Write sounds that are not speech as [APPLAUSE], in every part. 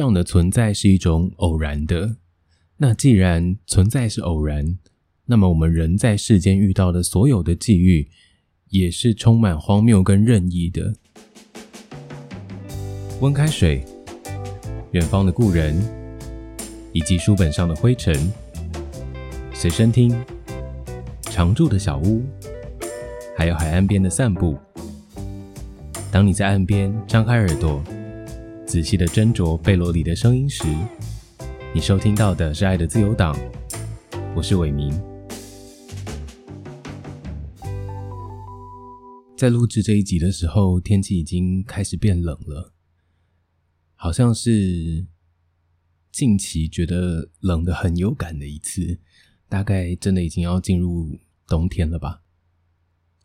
这样的存在是一种偶然的。那既然存在是偶然，那么我们人在世间遇到的所有的际遇，也是充满荒谬跟任意的。温开水、远方的故人，以及书本上的灰尘，随身听、常住的小屋，还有海岸边的散步。当你在岸边张开耳朵，仔细的斟酌贝罗里的声音时，你收听到的是《爱的自由党》，我是伟明。在录制这一集的时候，天气已经开始变冷了，好像是近期觉得冷的很有感的一次，大概真的已经要进入冬天了吧？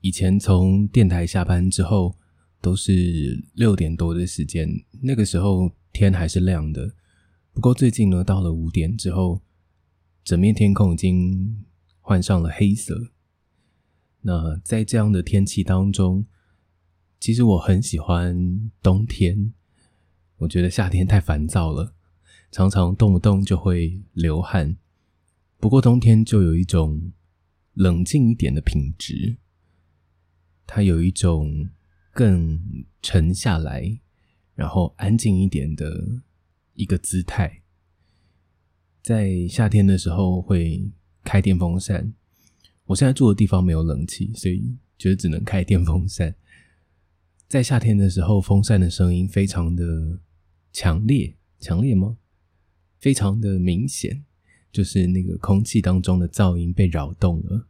以前从电台下班之后，都是六点多的时间，那个时候天还是亮的。不过最近呢，到了五点之后，整面天空已经换上了黑色。那在这样的天气当中，其实我很喜欢冬天。我觉得夏天太烦躁了，常常动不动就会流汗。不过冬天就有一种冷静一点的品质，它有一种更沉下来，然后安静一点的。一个姿态，在夏天的时候会开电风扇。我现在住的地方没有冷气，所以觉得只能开电风扇。在夏天的时候，风扇的声音非常的强烈，强烈吗？非常的明显，就是那个空气当中的噪音被扰动了。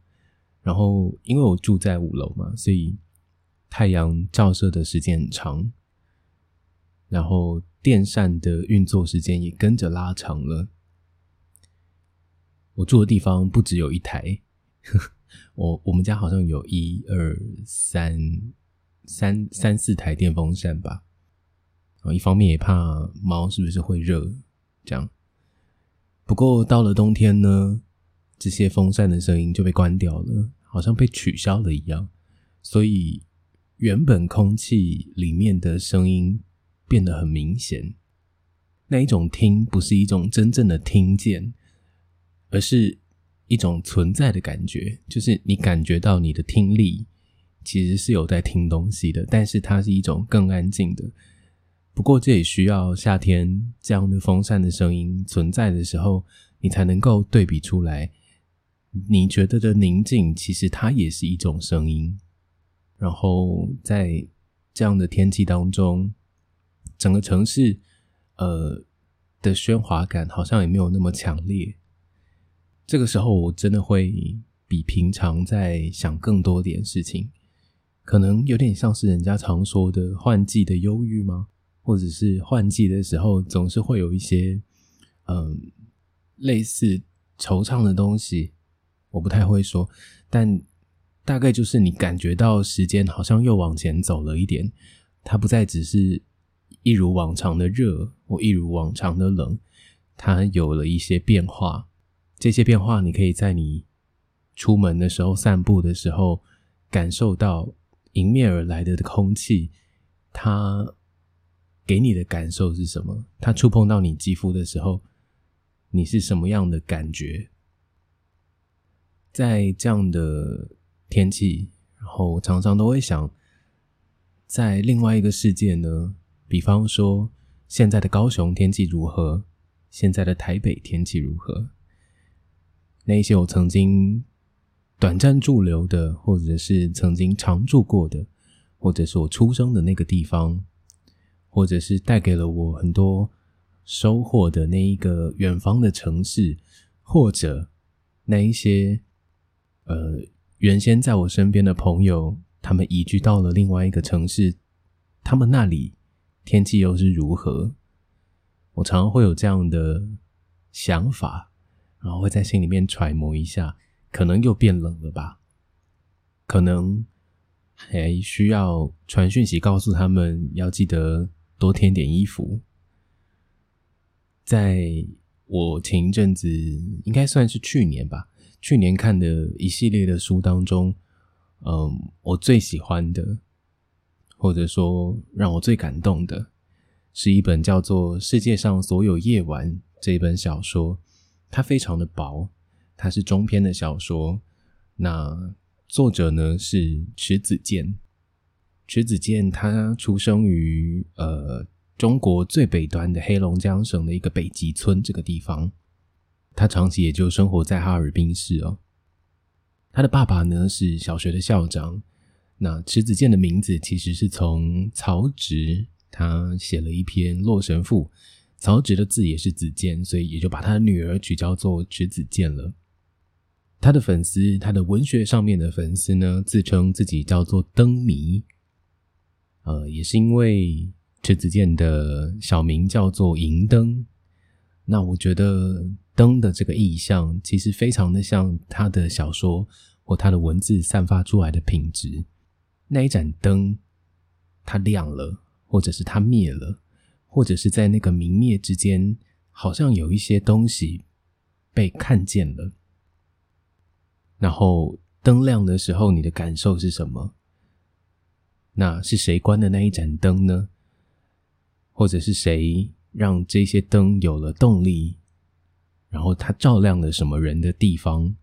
然后，因为我住在五楼嘛，所以太阳照射的时间很长，然后。电扇的运作时间也跟着拉长了。我住的地方不只有一台，[LAUGHS] 我我们家好像有一二三三三四台电风扇吧。啊，一方面也怕猫是不是会热，这样。不过到了冬天呢，这些风扇的声音就被关掉了，好像被取消了一样。所以原本空气里面的声音。变得很明显，那一种听不是一种真正的听见，而是一种存在的感觉，就是你感觉到你的听力其实是有在听东西的，但是它是一种更安静的。不过这也需要夏天这样的风扇的声音存在的时候，你才能够对比出来，你觉得的宁静其实它也是一种声音。然后在这样的天气当中。整个城市，呃的喧哗感好像也没有那么强烈。这个时候，我真的会比平常在想更多点事情，可能有点像是人家常说的换季的忧郁吗？或者是换季的时候总是会有一些嗯类似惆怅的东西。我不太会说，但大概就是你感觉到时间好像又往前走了一点，它不再只是。一如往常的热，或一如往常的冷，它有了一些变化。这些变化，你可以在你出门的时候、散步的时候感受到迎面而来的空气。它给你的感受是什么？它触碰到你肌肤的时候，你是什么样的感觉？在这样的天气，然后常常都会想，在另外一个世界呢？比方说，现在的高雄天气如何？现在的台北天气如何？那一些我曾经短暂驻留的，或者是曾经常住过的，或者是我出生的那个地方，或者是带给了我很多收获的那一个远方的城市，或者那一些呃原先在我身边的朋友，他们移居到了另外一个城市，他们那里。天气又是如何？我常常会有这样的想法，然后会在心里面揣摩一下，可能又变冷了吧？可能还需要传讯息告诉他们，要记得多添点衣服。在我前一阵子，应该算是去年吧，去年看的一系列的书当中，嗯，我最喜欢的。或者说，让我最感动的是一本叫做《世界上所有夜晚》这本小说，它非常的薄，它是中篇的小说。那作者呢是池子健，池子健他出生于呃中国最北端的黑龙江省的一个北极村这个地方，他长期也就生活在哈尔滨市哦。他的爸爸呢是小学的校长。那池子健的名字其实是从曹植。他写了一篇《洛神赋》，曹植的字也是子建，所以也就把他的女儿取叫做池子健了。他的粉丝，他的文学上面的粉丝呢，自称自己叫做灯迷。呃，也是因为池子健的小名叫做银灯。那我觉得灯的这个意象，其实非常的像他的小说或他的文字散发出来的品质。那一盏灯，它亮了。或者是它灭了，或者是在那个明灭之间，好像有一些东西被看见了。然后灯亮的时候，你的感受是什么？那是谁关的那一盏灯呢？或者是谁让这些灯有了动力？然后它照亮了什么人的地方？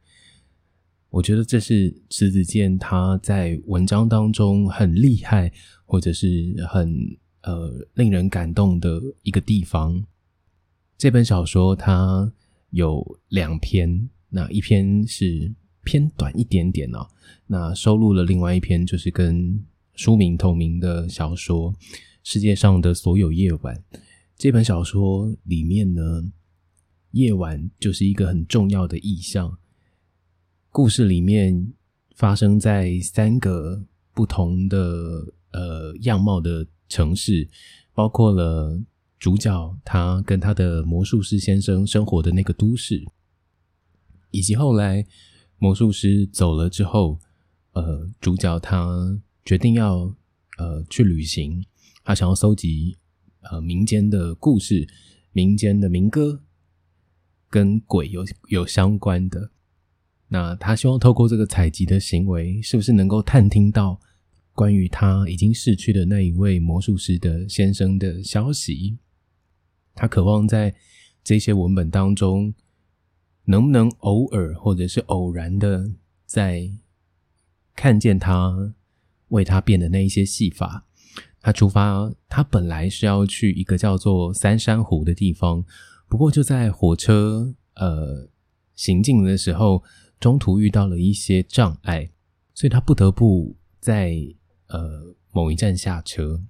我觉得这是池子健他在文章当中很厉害，或者是很呃令人感动的一个地方。这本小说它有两篇，那一篇是偏短一点点哦，那收录了另外一篇就是跟书名同名的小说《世界上的所有夜晚》。这本小说里面呢，夜晚就是一个很重要的意象。故事里面发生在三个不同的呃样貌的城市，包括了主角他跟他的魔术师先生生活的那个都市，以及后来魔术师走了之后，呃，主角他决定要呃去旅行，他想要搜集呃民间的故事、民间的民歌，跟鬼有有相关的。那他希望透过这个采集的行为，是不是能够探听到关于他已经逝去的那一位魔术师的先生的消息？他渴望在这些文本当中，能不能偶尔或者是偶然的，在看见他为他变的那一些戏法。他出发，他本来是要去一个叫做三山湖的地方，不过就在火车呃行进的时候。中途遇到了一些障碍，所以他不得不在呃某一站下车。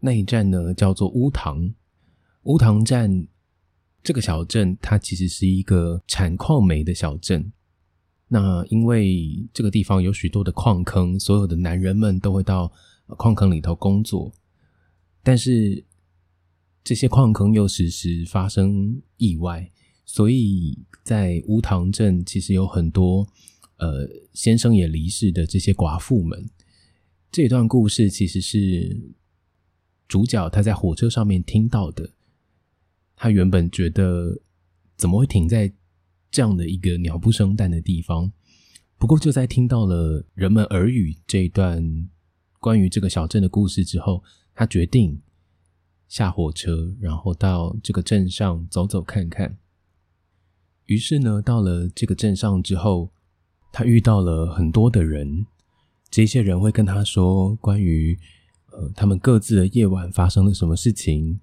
那一站呢叫做乌塘，乌塘站这个小镇，它其实是一个产矿煤的小镇。那因为这个地方有许多的矿坑，所有的男人们都会到矿坑里头工作，但是这些矿坑又时时发生意外。所以在乌塘镇，其实有很多呃先生也离世的这些寡妇们。这段故事其实是主角他在火车上面听到的。他原本觉得怎么会停在这样的一个鸟不生蛋的地方？不过就在听到了人们耳语这一段关于这个小镇的故事之后，他决定下火车，然后到这个镇上走走看看。于是呢，到了这个镇上之后，他遇到了很多的人。这些人会跟他说关于呃他们各自的夜晚发生了什么事情，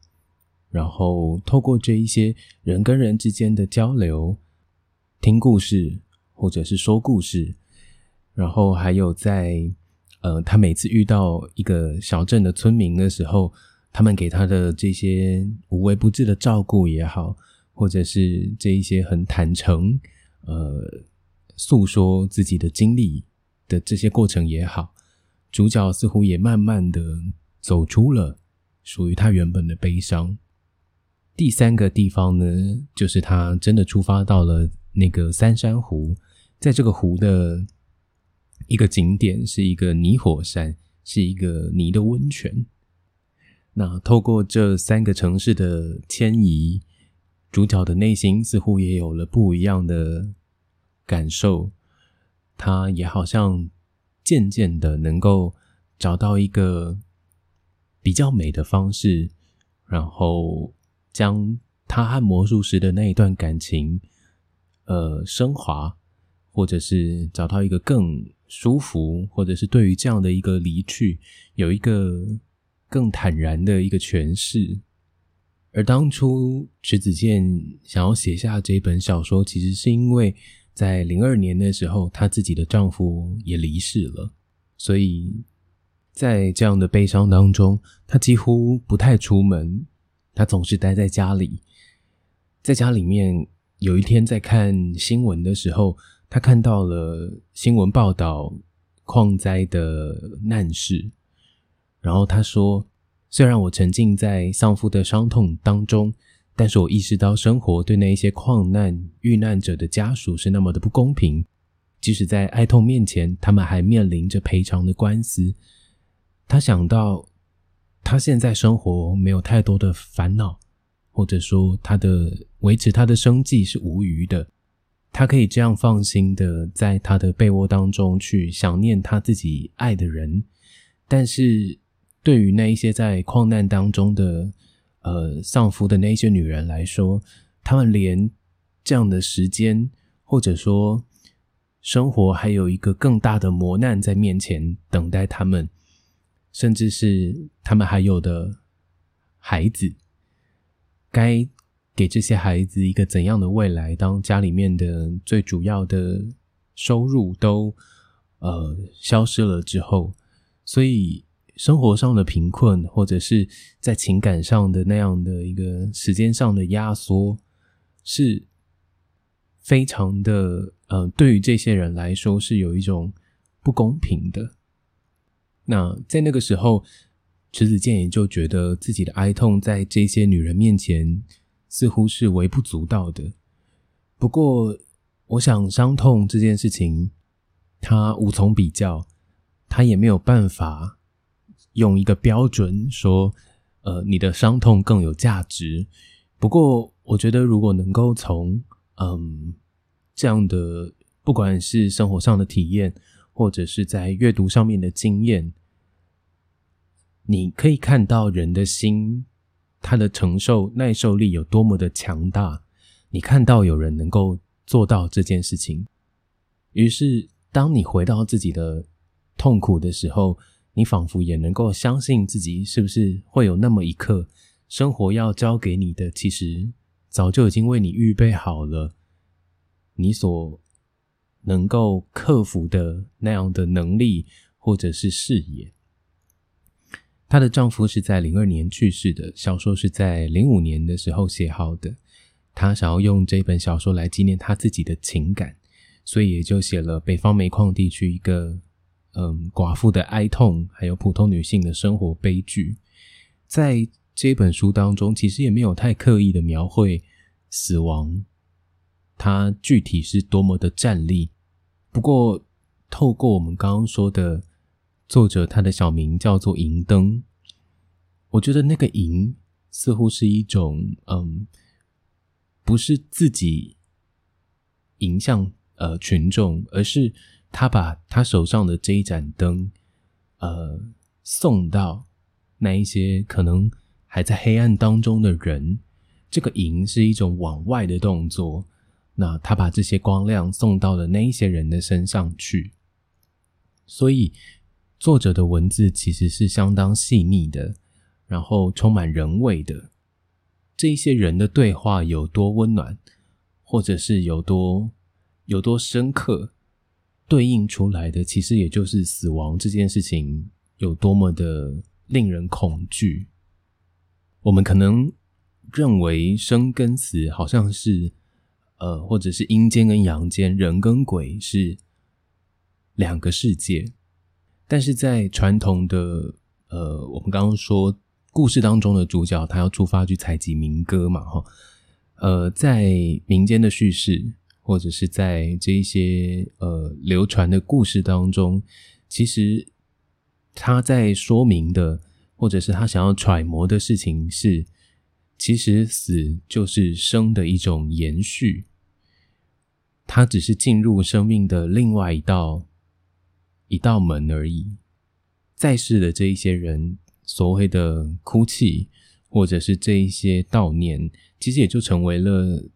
然后透过这一些人跟人之间的交流，听故事或者是说故事，然后还有在呃他每次遇到一个小镇的村民的时候，他们给他的这些无微不至的照顾也好。或者是这一些很坦诚，呃，诉说自己的经历的这些过程也好，主角似乎也慢慢的走出了属于他原本的悲伤。第三个地方呢，就是他真的出发到了那个三山湖，在这个湖的一个景点是一个泥火山，是一个泥的温泉。那透过这三个城市的迁移。主角的内心似乎也有了不一样的感受，他也好像渐渐的能够找到一个比较美的方式然后将他和魔术师的那一段感情，呃，升华，或者是找到一个更舒服，或者是对于这样的一个离去，有一个更坦然的一个诠释。而当初池子健想要写下这本小说，其实是因为在零二年的时候，她自己的丈夫也离世了，所以在这样的悲伤当中，她几乎不太出门，她总是待在家里。在家里面，有一天在看新闻的时候，他看到了新闻报道矿灾的难事，然后他说。虽然我沉浸在丧夫的伤痛当中，但是我意识到生活对那一些矿难遇难者的家属是那么的不公平。即使在哀痛面前，他们还面临着赔偿的官司。他想到，他现在生活没有太多的烦恼，或者说他的维持他的生计是无余的。他可以这样放心的在他的被窝当中去想念他自己爱的人，但是。对于那一些在矿难当中的呃丧夫的那些女人来说，他们连这样的时间，或者说生活还有一个更大的磨难在面前等待他们，甚至是他们还有的孩子，该给这些孩子一个怎样的未来？当家里面的最主要的收入都呃消失了之后，所以。生活上的贫困，或者是在情感上的那样的一个时间上的压缩，是非常的呃，对于这些人来说是有一种不公平的。那在那个时候，池子健也就觉得自己的哀痛在这些女人面前似乎是微不足道的。不过，我想伤痛这件事情，它无从比较，它也没有办法。用一个标准说，呃，你的伤痛更有价值。不过，我觉得如果能够从嗯这样的，不管是生活上的体验，或者是在阅读上面的经验，你可以看到人的心，他的承受耐受力有多么的强大。你看到有人能够做到这件事情，于是当你回到自己的痛苦的时候。你仿佛也能够相信自己，是不是会有那么一刻，生活要交给你的，其实早就已经为你预备好了，你所能够克服的那样的能力或者是视野。她的丈夫是在零二年去世的，小说是在零五年的时候写好的。她想要用这本小说来纪念她自己的情感，所以也就写了北方煤矿地区一个。嗯，寡妇的哀痛，还有普通女性的生活悲剧，在这本书当中，其实也没有太刻意的描绘死亡，它具体是多么的站立。不过，透过我们刚刚说的作者，他的小名叫做银灯，我觉得那个银似乎是一种嗯，不是自己迎向呃群众，而是。他把他手上的这一盏灯，呃，送到那一些可能还在黑暗当中的人。这个银是一种往外的动作。那他把这些光亮送到了那一些人的身上去。所以，作者的文字其实是相当细腻的，然后充满人味的。这一些人的对话有多温暖，或者是有多有多深刻。对应出来的，其实也就是死亡这件事情有多么的令人恐惧。我们可能认为生跟死好像是，呃，或者是阴间跟阳间，人跟鬼是两个世界。但是在传统的，呃，我们刚刚说故事当中的主角，他要出发去采集民歌嘛，哈，呃，在民间的叙事。或者是在这一些呃流传的故事当中，其实他在说明的，或者是他想要揣摩的事情是，其实死就是生的一种延续，它只是进入生命的另外一道一道门而已。在世的这一些人，所谓的哭泣，或者是这一些悼念，其实也就成为了，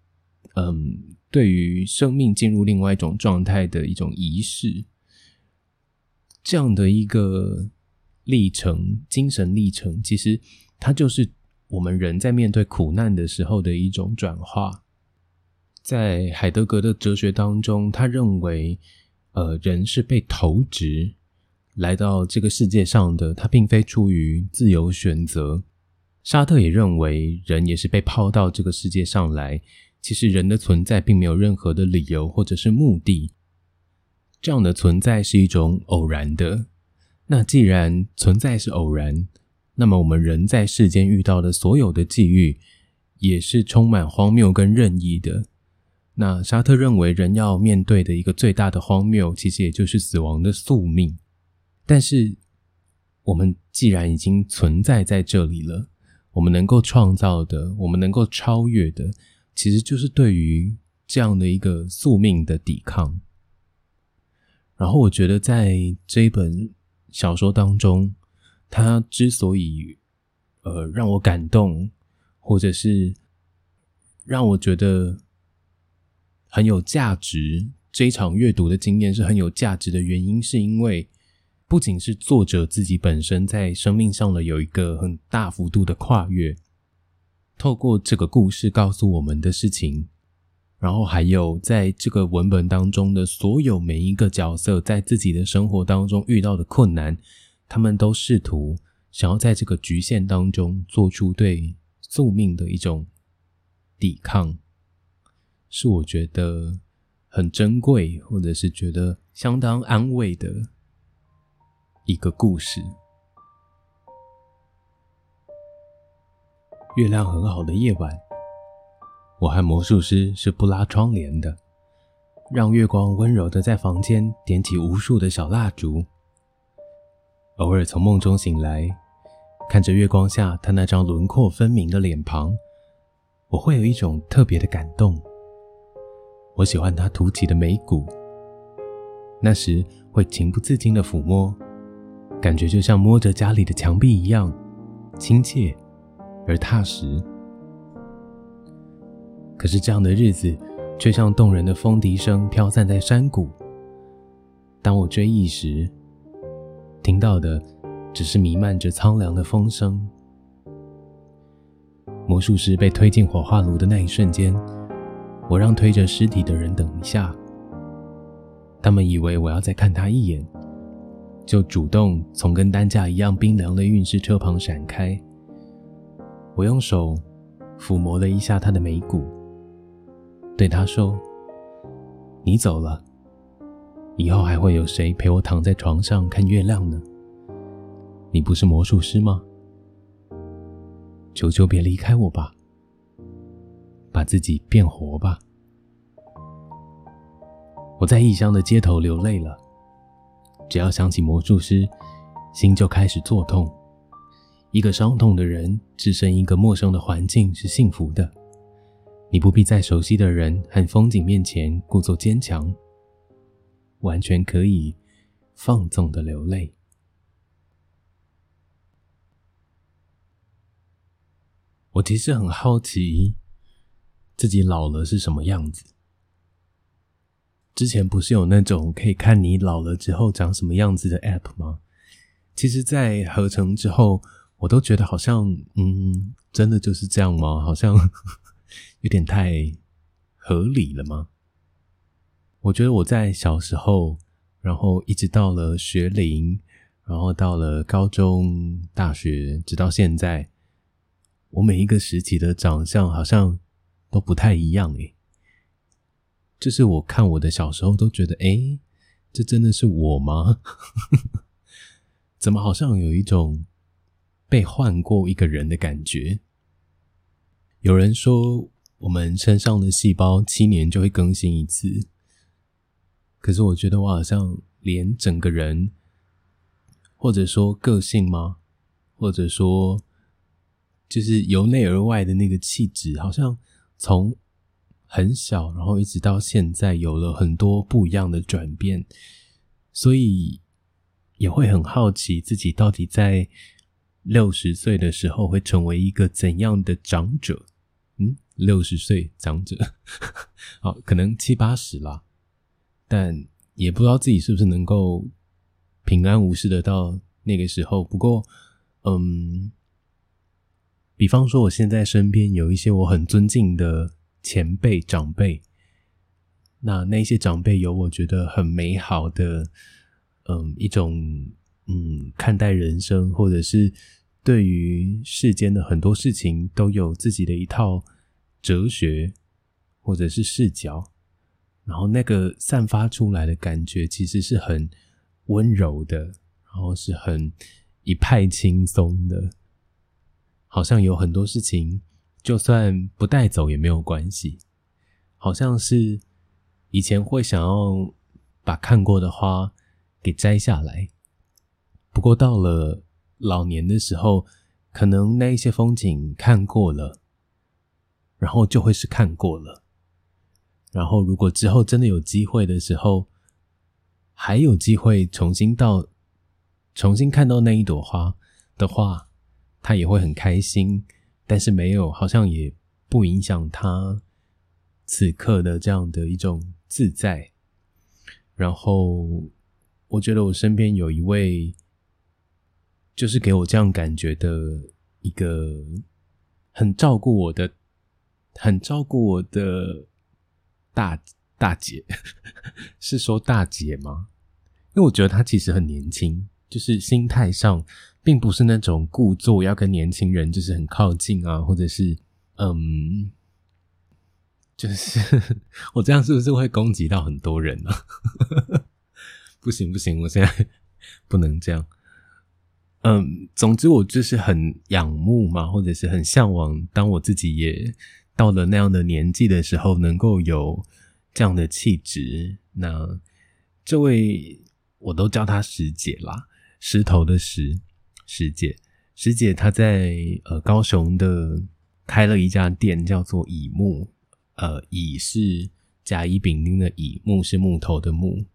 嗯，对于生命进入另外一种状态的一种仪式。这样的一个历程，精神历程，其实它就是我们人在面对苦难的时候的一种转化。在海德格的哲学当中，他认为，呃，人是被投掷来到这个世界上的，他并非出于自由选择。沙特也认为，人也是被抛到这个世界上来。其实，人的存在并没有任何的理由或者是目的。这样的存在是一种偶然的。那既然存在是偶然，那么我们人在世间遇到的所有的际遇，也是充满荒谬跟任意的。那沙特认为，人要面对的一个最大的荒谬，其实也就是死亡的宿命。但是，我们既然已经存在在这里了。我们能够创造的，我们能够超越的，其实就是对于这样的一个宿命的抵抗。然后，我觉得在这一本小说当中，它之所以呃让我感动，或者是让我觉得很有价值，这一场阅读的经验是很有价值的原因，是因为。不仅是作者自己本身在生命上的有一个很大幅度的跨越，透过这个故事告诉我们的事情，然后还有在这个文本当中的所有每一个角色在自己的生活当中遇到的困难，他们都试图想要在这个局限当中做出对宿命的一种抵抗，是我觉得很珍贵，或者是觉得相当安慰的。一个故事。月亮很好的夜晚，我和魔术师是不拉窗帘的，让月光温柔的在房间点起无数的小蜡烛。偶尔从梦中醒来，看着月光下他那张轮廓分明的脸庞，我会有一种特别的感动。我喜欢他凸起的眉骨，那时会情不自禁的抚摸。感觉就像摸着家里的墙壁一样亲切而踏实。可是这样的日子却像动人的风笛声飘散在山谷。当我追忆时，听到的只是弥漫着苍凉的风声。魔术师被推进火化炉的那一瞬间，我让推着尸体的人等一下。他们以为我要再看他一眼。就主动从跟担架一样冰凉的运尸车旁闪开。我用手抚摸了一下他的眉骨，对他说：“你走了，以后还会有谁陪我躺在床上看月亮呢？你不是魔术师吗？求求别离开我吧，把自己变活吧。”我在异乡的街头流泪了。只要想起魔术师，心就开始作痛。一个伤痛的人置身一个陌生的环境是幸福的，你不必在熟悉的人和风景面前故作坚强，完全可以放纵的流泪。我其实很好奇，自己老了是什么样子。之前不是有那种可以看你老了之后长什么样子的 App 吗？其实，在合成之后，我都觉得好像，嗯，真的就是这样吗？好像 [LAUGHS] 有点太合理了吗？我觉得我在小时候，然后一直到了学龄，然后到了高中、大学，直到现在，我每一个时期的长相好像都不太一样诶。就是我看我的小时候都觉得，哎，这真的是我吗？[LAUGHS] 怎么好像有一种被换过一个人的感觉？有人说我们身上的细胞七年就会更新一次，可是我觉得我好像连整个人，或者说个性吗？或者说就是由内而外的那个气质，好像从。很小，然后一直到现在有了很多不一样的转变，所以也会很好奇自己到底在六十岁的时候会成为一个怎样的长者？嗯，六十岁长者，[LAUGHS] 好，可能七八十啦，但也不知道自己是不是能够平安无事的到那个时候。不过，嗯，比方说，我现在身边有一些我很尊敬的前辈长辈，那那些长辈有我觉得很美好的，嗯，一种。嗯，看待人生，或者是对于世间的很多事情，都有自己的一套哲学，或者是视角。然后那个散发出来的感觉，其实是很温柔的，然后是很一派轻松的，好像有很多事情，就算不带走也没有关系。好像是以前会想要把看过的花给摘下来。不过到了老年的时候，可能那一些风景看过了，然后就会是看过了。然后如果之后真的有机会的时候，还有机会重新到、重新看到那一朵花的话，他也会很开心。但是没有，好像也不影响他此刻的这样的一种自在。然后我觉得我身边有一位。就是给我这样感觉的一个很照顾我的、很照顾我的大大姐，[LAUGHS] 是说大姐吗？因为我觉得她其实很年轻，就是心态上并不是那种故作要跟年轻人就是很靠近啊，或者是嗯，就是 [LAUGHS] 我这样是不是会攻击到很多人呢？[LAUGHS] 不行不行，我现在不能这样。嗯，总之我就是很仰慕嘛，或者是很向往，当我自己也到了那样的年纪的时候，能够有这样的气质。那这位我都叫她石姐啦，石头的石，师姐，师姐她在呃高雄的开了一家店，叫做乙木，呃乙是甲乙丙丁的乙，木是木头的木。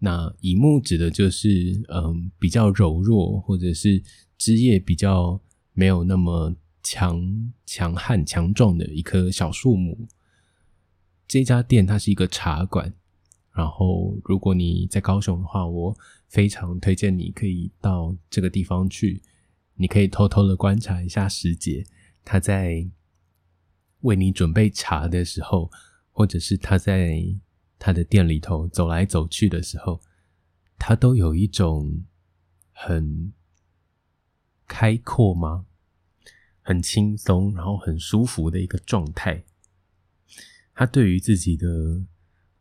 那乙木指的就是，嗯，比较柔弱，或者是枝叶比较没有那么强强悍、强壮的一棵小树木。这家店它是一个茶馆，然后如果你在高雄的话，我非常推荐你可以到这个地方去，你可以偷偷的观察一下师姐，她在为你准备茶的时候，或者是他在。他的店里头走来走去的时候，他都有一种很开阔吗？很轻松，然后很舒服的一个状态。他对于自己的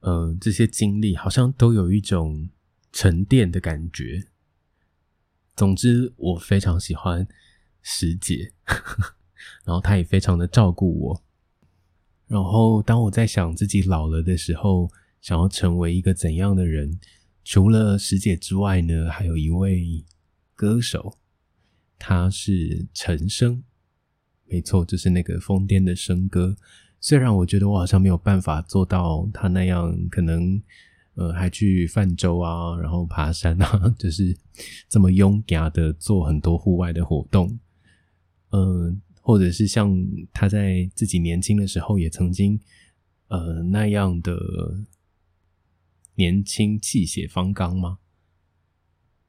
呃这些经历，好像都有一种沉淀的感觉。总之，我非常喜欢师姐，[LAUGHS] 然后她也非常的照顾我。然后，当我在想自己老了的时候，想要成为一个怎样的人？除了师姐之外呢，还有一位歌手，他是陈升，没错，就是那个疯癫的升哥。虽然我觉得我好像没有办法做到他那样，可能呃还去泛舟啊，[LAUGHS] 然后爬山啊，[LAUGHS] 就是这么勇敢的做很多户外的活动。嗯，或者是像他在自己年轻的时候也曾经呃那样的。年轻气血方刚吗？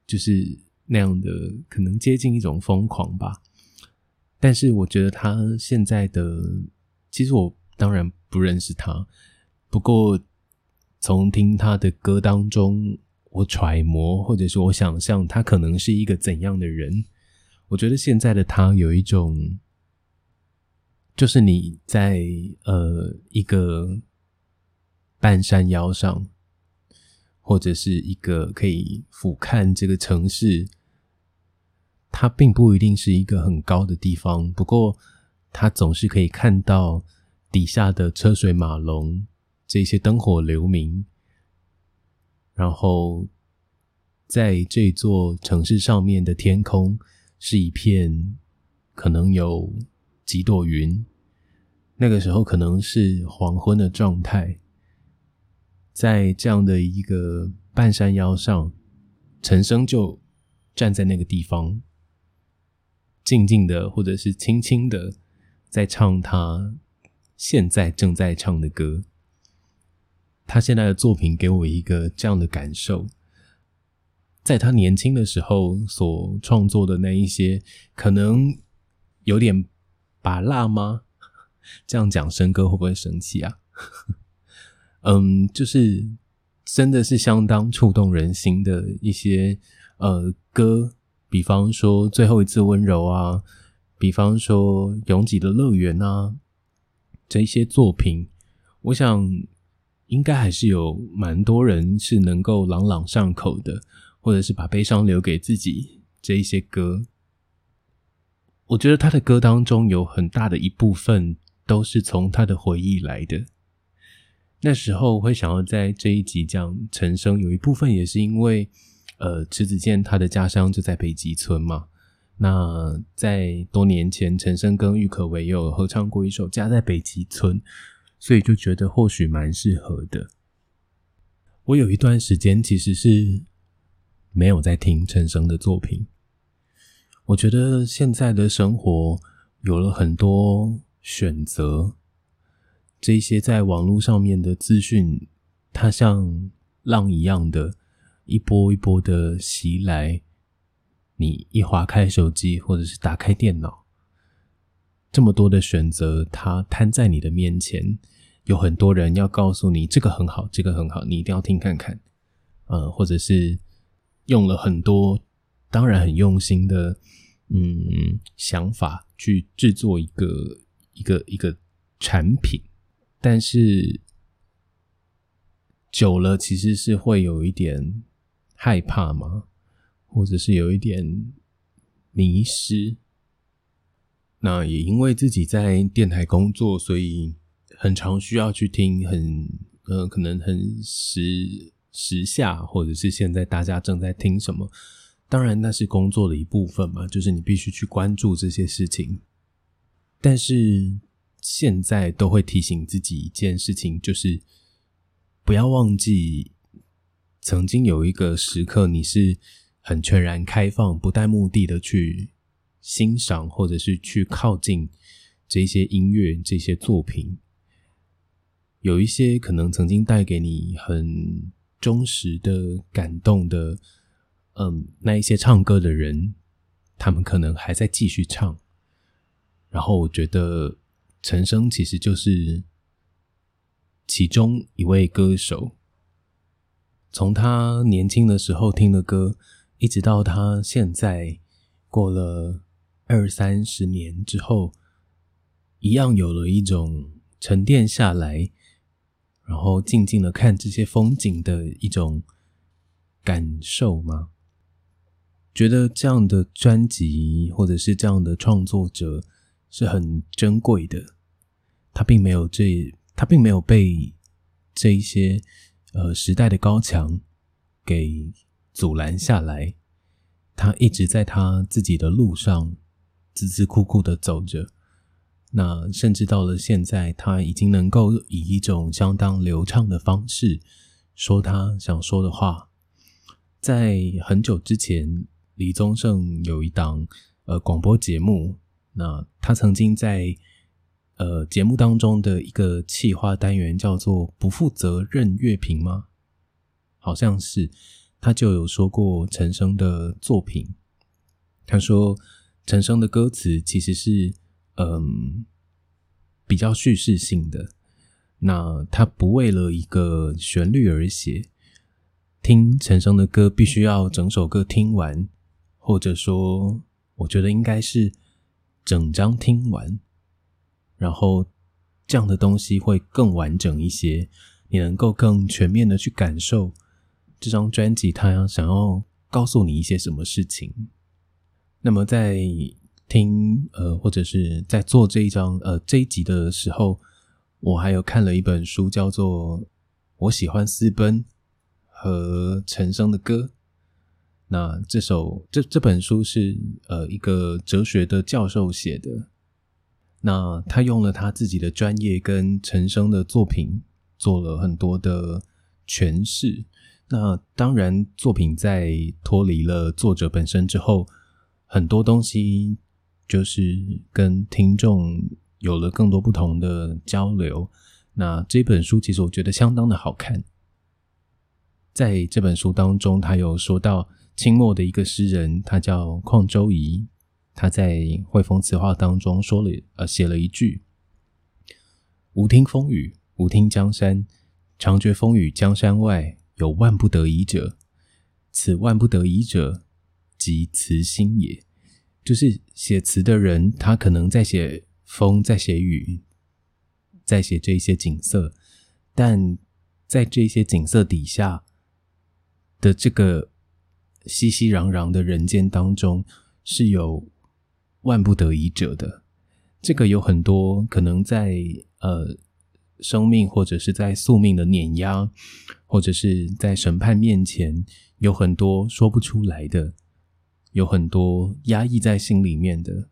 就是那样的，可能接近一种疯狂吧。但是我觉得他现在的，其实我当然不认识他，不过从听他的歌当中，我揣摩或者说我想象他可能是一个怎样的人。我觉得现在的他有一种，就是你在呃一个半山腰上。或者是一个可以俯瞰这个城市，它并不一定是一个很高的地方，不过他总是可以看到底下的车水马龙，这些灯火流明，然后在这座城市上面的天空是一片可能有几朵云，那个时候可能是黄昏的状态。在这样的一个半山腰上，陈升就站在那个地方。静静的或者是轻轻的在唱他现在正在唱的歌。他现在的作品给我一个这样的感受，在他年轻的时候所创作的那一些，可能有点把辣吗？这样讲，生哥会不会生气啊？[LAUGHS] 嗯，就是真的是相当触动人心的一些呃歌，比方说最后一次温柔啊，比方说拥挤的乐园啊，这些作品，我想应该还是有蛮多人是能够朗朗上口的，或者是把悲伤留给自己这一些歌。我觉得他的歌当中有很大的一部分都是从他的回忆来的。那时候会想要在这一集讲陈升，有一部分也是因为，呃，池子健他的家乡就在北极村嘛。那在多年前，陈升跟郁可唯有合唱过一首《家在北极村》，所以就觉得或许蛮适合的。我有一段时间其实是没有在听陈升的作品，我觉得现在的生活有了很多选择。这些在网络上面的资讯，它像浪一样的，一波一波的袭来。你一划开手机，或者是打开电脑，这么多的选择，它摊在你的面前，有很多人要告诉你这个很好，这个很好，你一定要听看看。呃，或者是用了很多，当然很用心的，嗯，想法去制作一个一个一个产品。但是久了，其实是会有一点害怕吗？或者是有一点迷失？那也因为自己在电台工作，所以很常需要去听很呃，可能很时时下，或者是现在大家正在听什么。当然，那是工作的一部分嘛，就是你必须去关注这些事情。但是。现在都会提醒自己一件事情，就是不要忘记曾经有一个时刻，你是很全然开放、不带目的的去欣赏，或者是去靠近这些音乐、这些作品。有一些可能曾经带给你很忠实的感动的，嗯，那一些唱歌的人，他们可能还在继续唱。然后我觉得。陈升其实就是其中一位歌手，从他年轻的时候听的歌，一直到他现在过了二三十年之后，一样有了一种沉淀下来，然后静静的看这些风景的一种感受吗？觉得这样的专辑或者是这样的创作者。是很珍贵的，他并没有这，他并没有被这一些呃时代的高墙给阻拦下来，他一直在他自己的路上孜孜酷酷的走着。那甚至到了现在，他已经能够以一种相当流畅的方式说他想说的话。在很久之前，李宗盛有一档呃广播节目。那他曾经在呃节目当中的一个企划单元叫做“不负责任乐评”吗？好像是他就有说过陈升的作品。他说陈升的歌词其实是嗯比较叙事性的。那他不为了一个旋律而写，听陈升的歌必须要整首歌听完，或者说，我觉得应该是。整张听完，然后这样的东西会更完整一些，你能够更全面的去感受这张专辑，他想要告诉你一些什么事情。那么在听呃或者是在做这一张呃这一集的时候，我还有看了一本书，叫做《我喜欢私奔》和陈升的歌。那这首这这本书是呃一个哲学的教授写的，那他用了他自己的专业跟陈升的作品做了很多的诠释。那当然，作品在脱离了作者本身之后，很多东西就是跟听众有了更多不同的交流。那这本书其实我觉得相当的好看。在这本书当中，他有说到清末的一个诗人，他叫邝周颐，他在《汇丰词话》当中说了，呃，写了一句：“无听风雨，无听江山，常觉风雨江山外有万不得已者。此万不得已者，即词心也。”就是写词的人，他可能在写风，在写雨。在写这些景色，但在这些景色底下的这个熙熙攘攘的人间当中，是有万不得已者的。这个有很多可能在呃生命或者是在宿命的碾压，或者是在审判面前，有很多说不出来的，有很多压抑在心里面的，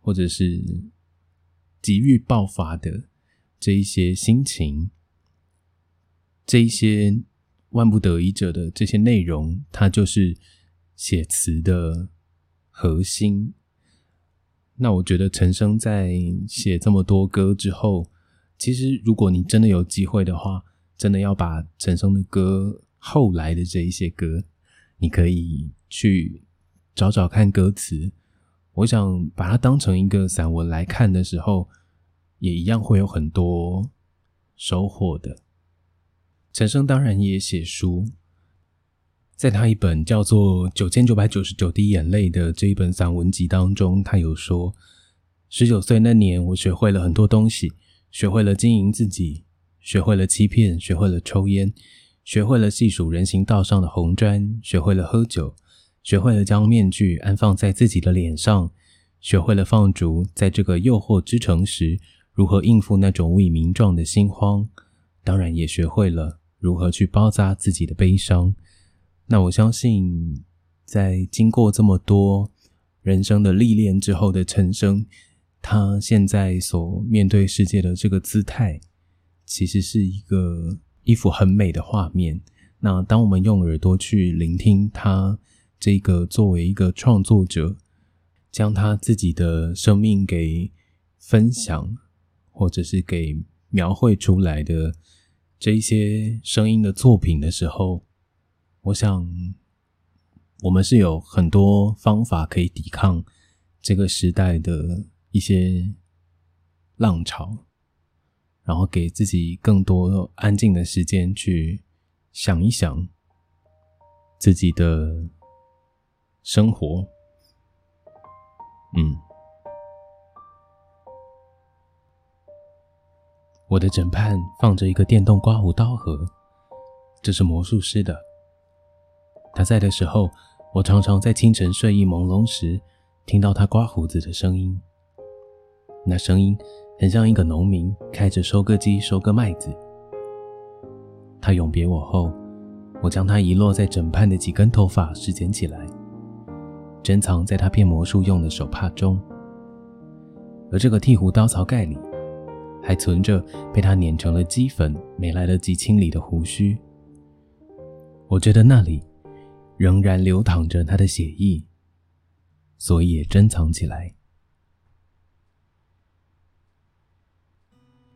或者是急于爆发的。这一些心情，这一些万不得已者的这些内容，它就是写词的核心。那我觉得陈升在写这么多歌之后，其实如果你真的有机会的话，真的要把陈升的歌后来的这一些歌，你可以去找找看歌词。我想把它当成一个散文来看的时候。也一样会有很多收获的。陈升当然也写书，在他一本叫做《九千九百九十九滴眼泪》的这一本散文集当中，他有说：十九岁那年，我学会了很多东西，学会了经营自己，学会了欺骗，学会了抽烟，学会了细数人行道上的红砖，学会了喝酒，学会了将面具安放在自己的脸上，学会了放逐在这个诱惑之城时。如何应付那种无以名状的心慌？当然也学会了如何去包扎自己的悲伤。那我相信，在经过这么多人生的历练之后的陈升，他现在所面对世界的这个姿态，其实是一个一幅很美的画面。那当我们用耳朵去聆听他这个作为一个创作者，将他自己的生命给分享。或者是给描绘出来的这一些声音的作品的时候，我想我们是有很多方法可以抵抗这个时代的一些浪潮，然后给自己更多安静的时间去想一想自己的生活，嗯。我的枕畔放着一个电动刮胡刀盒，这是魔术师的。他在的时候，我常常在清晨睡意朦胧时听到他刮胡子的声音。那声音很像一个农民开着收割机收割麦子。他永别我后，我将他遗落在枕畔的几根头发拾捡起来，珍藏在他变魔术用的手帕中。而这个剃胡刀槽盖里。还存着被他碾成了齑粉、没来得及清理的胡须。我觉得那里仍然流淌着他的血液，所以也珍藏起来。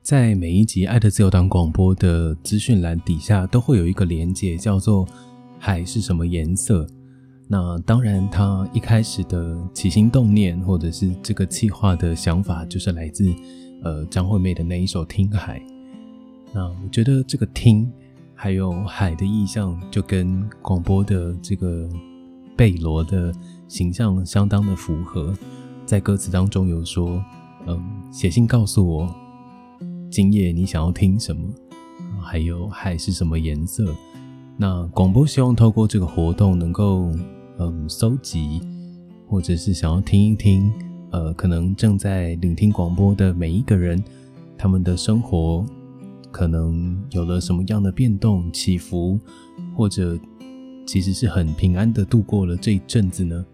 在每一集《爱的自由党》广播的资讯栏底下，都会有一个连接，叫做“海是什么颜色”。那当然，他一开始的起心动念，或者是这个计划的想法，就是来自。呃，张惠妹的那一首《听海》，那我觉得这个“听”还有“海”的意象，就跟广播的这个贝罗的形象相当的符合。在歌词当中有说：“嗯，写信告诉我，今夜你想要听什么，还有海是什么颜色。”那广播希望透过这个活动，能够嗯搜集，或者是想要听一听。呃，可能正在聆听广播的每一个人，他们的生活可能有了什么样的变动、起伏，或者其实是很平安的度过了这一阵子呢？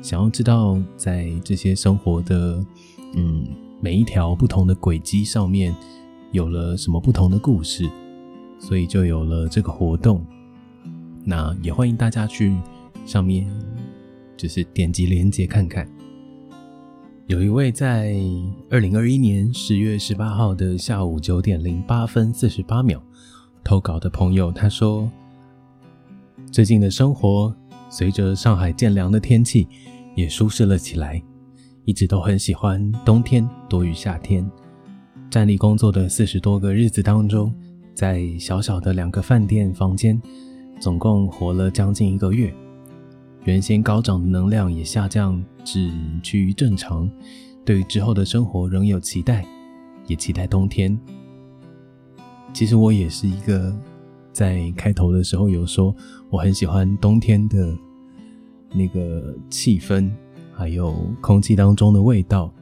想要知道在这些生活的嗯每一条不同的轨迹上面有了什么不同的故事，所以就有了这个活动。那也欢迎大家去上面就是点击链接看看。有一位在二零二一年十月十八号的下午九点零八分四十八秒投稿的朋友，他说：“最近的生活随着上海渐凉的天气也舒适了起来，一直都很喜欢冬天多于夏天。站立工作的四十多个日子当中，在小小的两个饭店房间，总共活了将近一个月。”原先高涨的能量也下降至趋于正常，对于之后的生活仍有期待，也期待冬天。其实我也是一个在开头的时候有说我很喜欢冬天的那个气氛，还有空气当中的味道。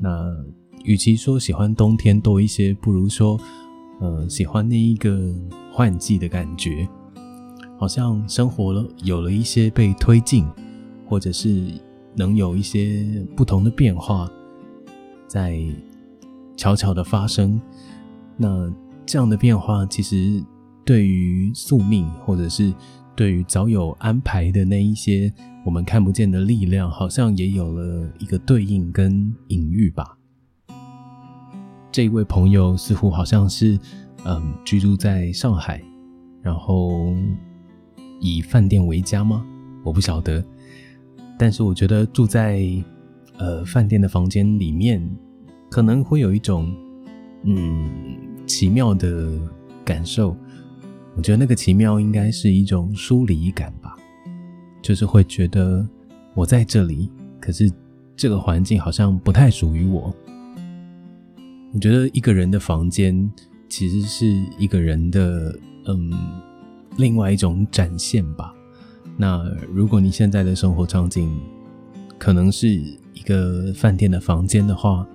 那与其说喜欢冬天多一些，不如说，呃，喜欢那一个换季的感觉。好像生活了有了一些被推进，或者是能有一些不同的变化，在悄悄的发生。那这样的变化，其实对于宿命，或者是对于早有安排的那一些我们看不见的力量，好像也有了一个对应跟隐喻吧。这一位朋友似乎好像是嗯居住在上海，然后。以饭店为家吗？我不晓得，但是我觉得住在呃饭店的房间里面，可能会有一种嗯奇妙的感受。我觉得那个奇妙应该是一种疏离感吧，就是会觉得我在这里，可是这个环境好像不太属于我。我觉得一个人的房间其实是一个人的嗯。另外一种展现吧。那如果你现在的生活场景可能是一个饭店的房间的话，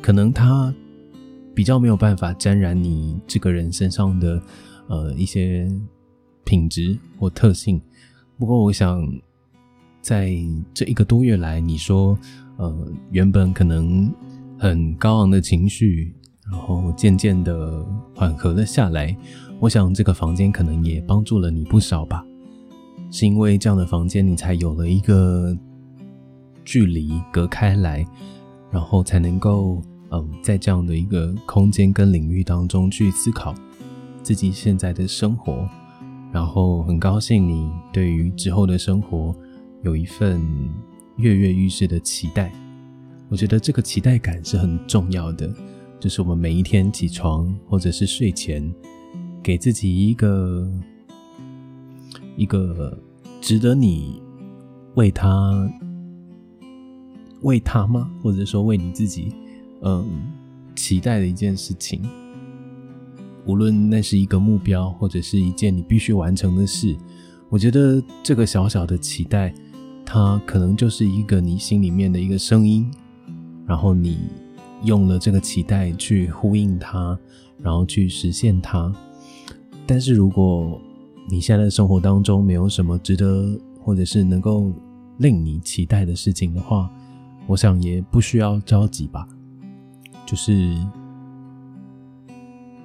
可能它比较没有办法沾染你这个人身上的呃一些品质或特性。不过，我想在这一个多月来，你说呃原本可能很高昂的情绪，然后渐渐的缓和了下来。我想这个房间可能也帮助了你不少吧，是因为这样的房间，你才有了一个距离隔开来，然后才能够嗯，在这样的一个空间跟领域当中去思考自己现在的生活，然后很高兴你对于之后的生活有一份跃跃欲试的期待。我觉得这个期待感是很重要的，就是我们每一天起床或者是睡前。给自己一个一个值得你为他为他吗？或者说为你自己，嗯，期待的一件事情。无论那是一个目标，或者是一件你必须完成的事，我觉得这个小小的期待，它可能就是一个你心里面的一个声音，然后你用了这个期待去呼应它，然后去实现它。但是如果你现在的生活当中没有什么值得或者是能够令你期待的事情的话，我想也不需要着急吧。就是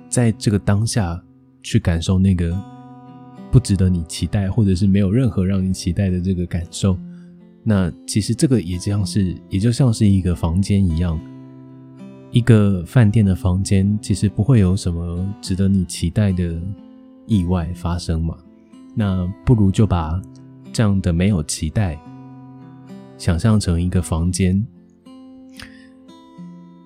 在这个当下去感受那个不值得你期待或者是没有任何让你期待的这个感受，那其实这个也像是也就像是一个房间一样，一个饭店的房间其实不会有什么值得你期待的。意外发生嘛？那不如就把这样的没有期待想象成一个房间，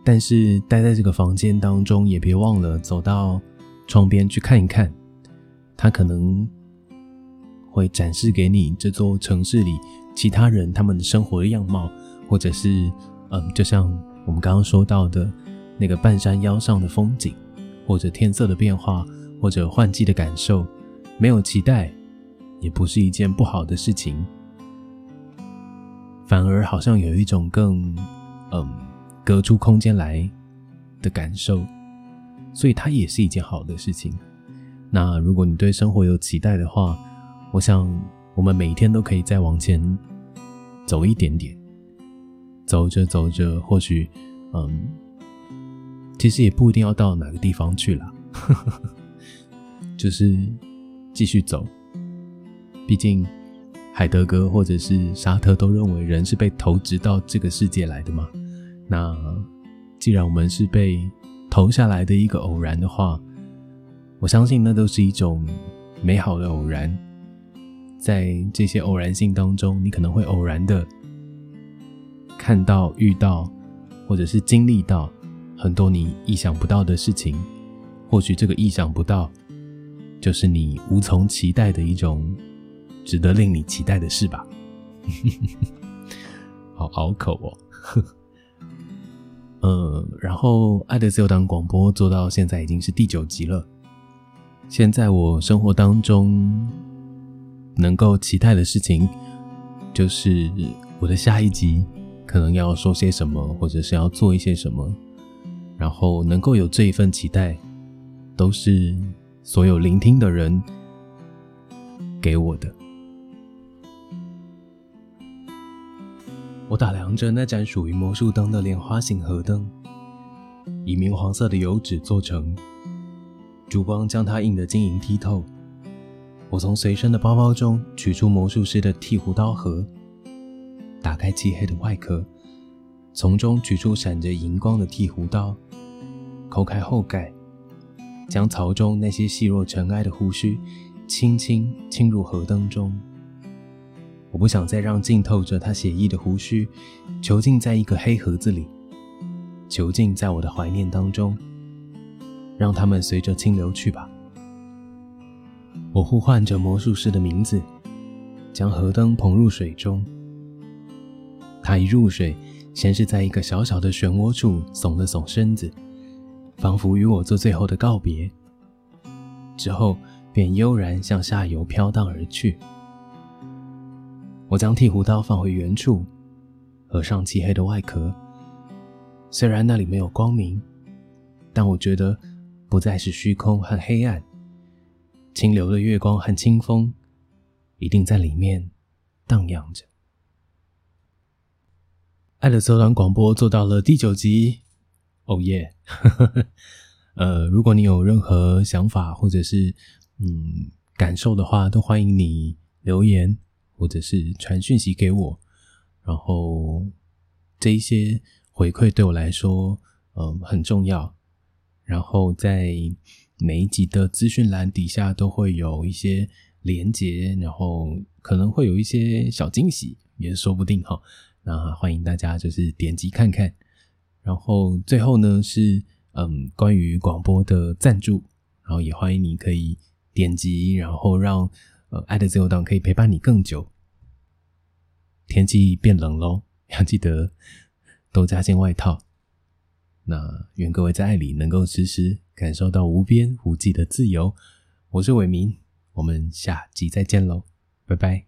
但是待在这个房间当中，也别忘了走到窗边去看一看，它可能会展示给你这座城市里其他人他们的生活的样貌，或者是嗯，就像我们刚刚说到的那个半山腰上的风景，或者天色的变化。或者换季的感受，没有期待，也不是一件不好的事情，反而好像有一种更嗯隔出空间来的感受，所以它也是一件好的事情。那如果你对生活有期待的话，我想我们每一天都可以再往前走一点点，走着走着，或许嗯，其实也不一定要到哪个地方去了。就是继续走，毕竟海德格或者是沙特都认为人是被投掷到这个世界来的嘛。那既然我们是被投下来的一个偶然的话，我相信那都是一种美好的偶然。在这些偶然性当中，你可能会偶然的看到、遇到，或者是经历到很多你意想不到的事情。或许这个意想不到，就是你无从期待的一种值得令你期待的事吧。[LAUGHS] 好拗口哦。呃，[LAUGHS] 然后爱的自由党广播做到现在已经是第九集了。现在我生活当中能够期待的事情，就是我的下一集可能要说些什么，或者是要做一些什么，然后能够有这一份期待。都是所有聆听的人给我的。我打量着那盏属于魔术灯的莲花形河灯，以明黄色的油纸做成，烛光将它映得晶莹剔透。我从随身的包包中取出魔术师的剃胡刀盒，打开漆黑的外壳，从中取出闪着银光的剃胡刀，抠开后盖。将槽中那些细若尘埃的胡须轻轻倾入河灯中。我不想再让浸透着他血意的胡须囚禁在一个黑盒子里，囚禁在我的怀念当中。让他们随着清流去吧。我呼唤着魔术师的名字，将河灯捧入水中。他一入水，先是在一个小小的漩涡处耸了耸身子。仿佛与我做最后的告别，之后便悠然向下游飘荡而去。我将剃胡刀放回原处，合上漆黑的外壳。虽然那里没有光明，但我觉得不再是虚空和黑暗。清流的月光和清风，一定在里面荡漾着。爱的测短广播做到了第九集。哦耶，[LAUGHS] 呃，如果你有任何想法或者是嗯感受的话，都欢迎你留言或者是传讯息给我。然后这一些回馈对我来说，嗯，很重要。然后在每一集的资讯栏底下都会有一些连接，然后可能会有一些小惊喜，也说不定哈。那欢迎大家就是点击看看。然后最后呢是嗯关于广播的赞助，然后也欢迎你可以点击，然后让呃爱的自由党可以陪伴你更久。天气变冷喽，[LAUGHS] 要记得多加件外套。那愿各位在爱里能够时时感受到无边无际的自由。我是伟明，我们下集再见喽，拜拜。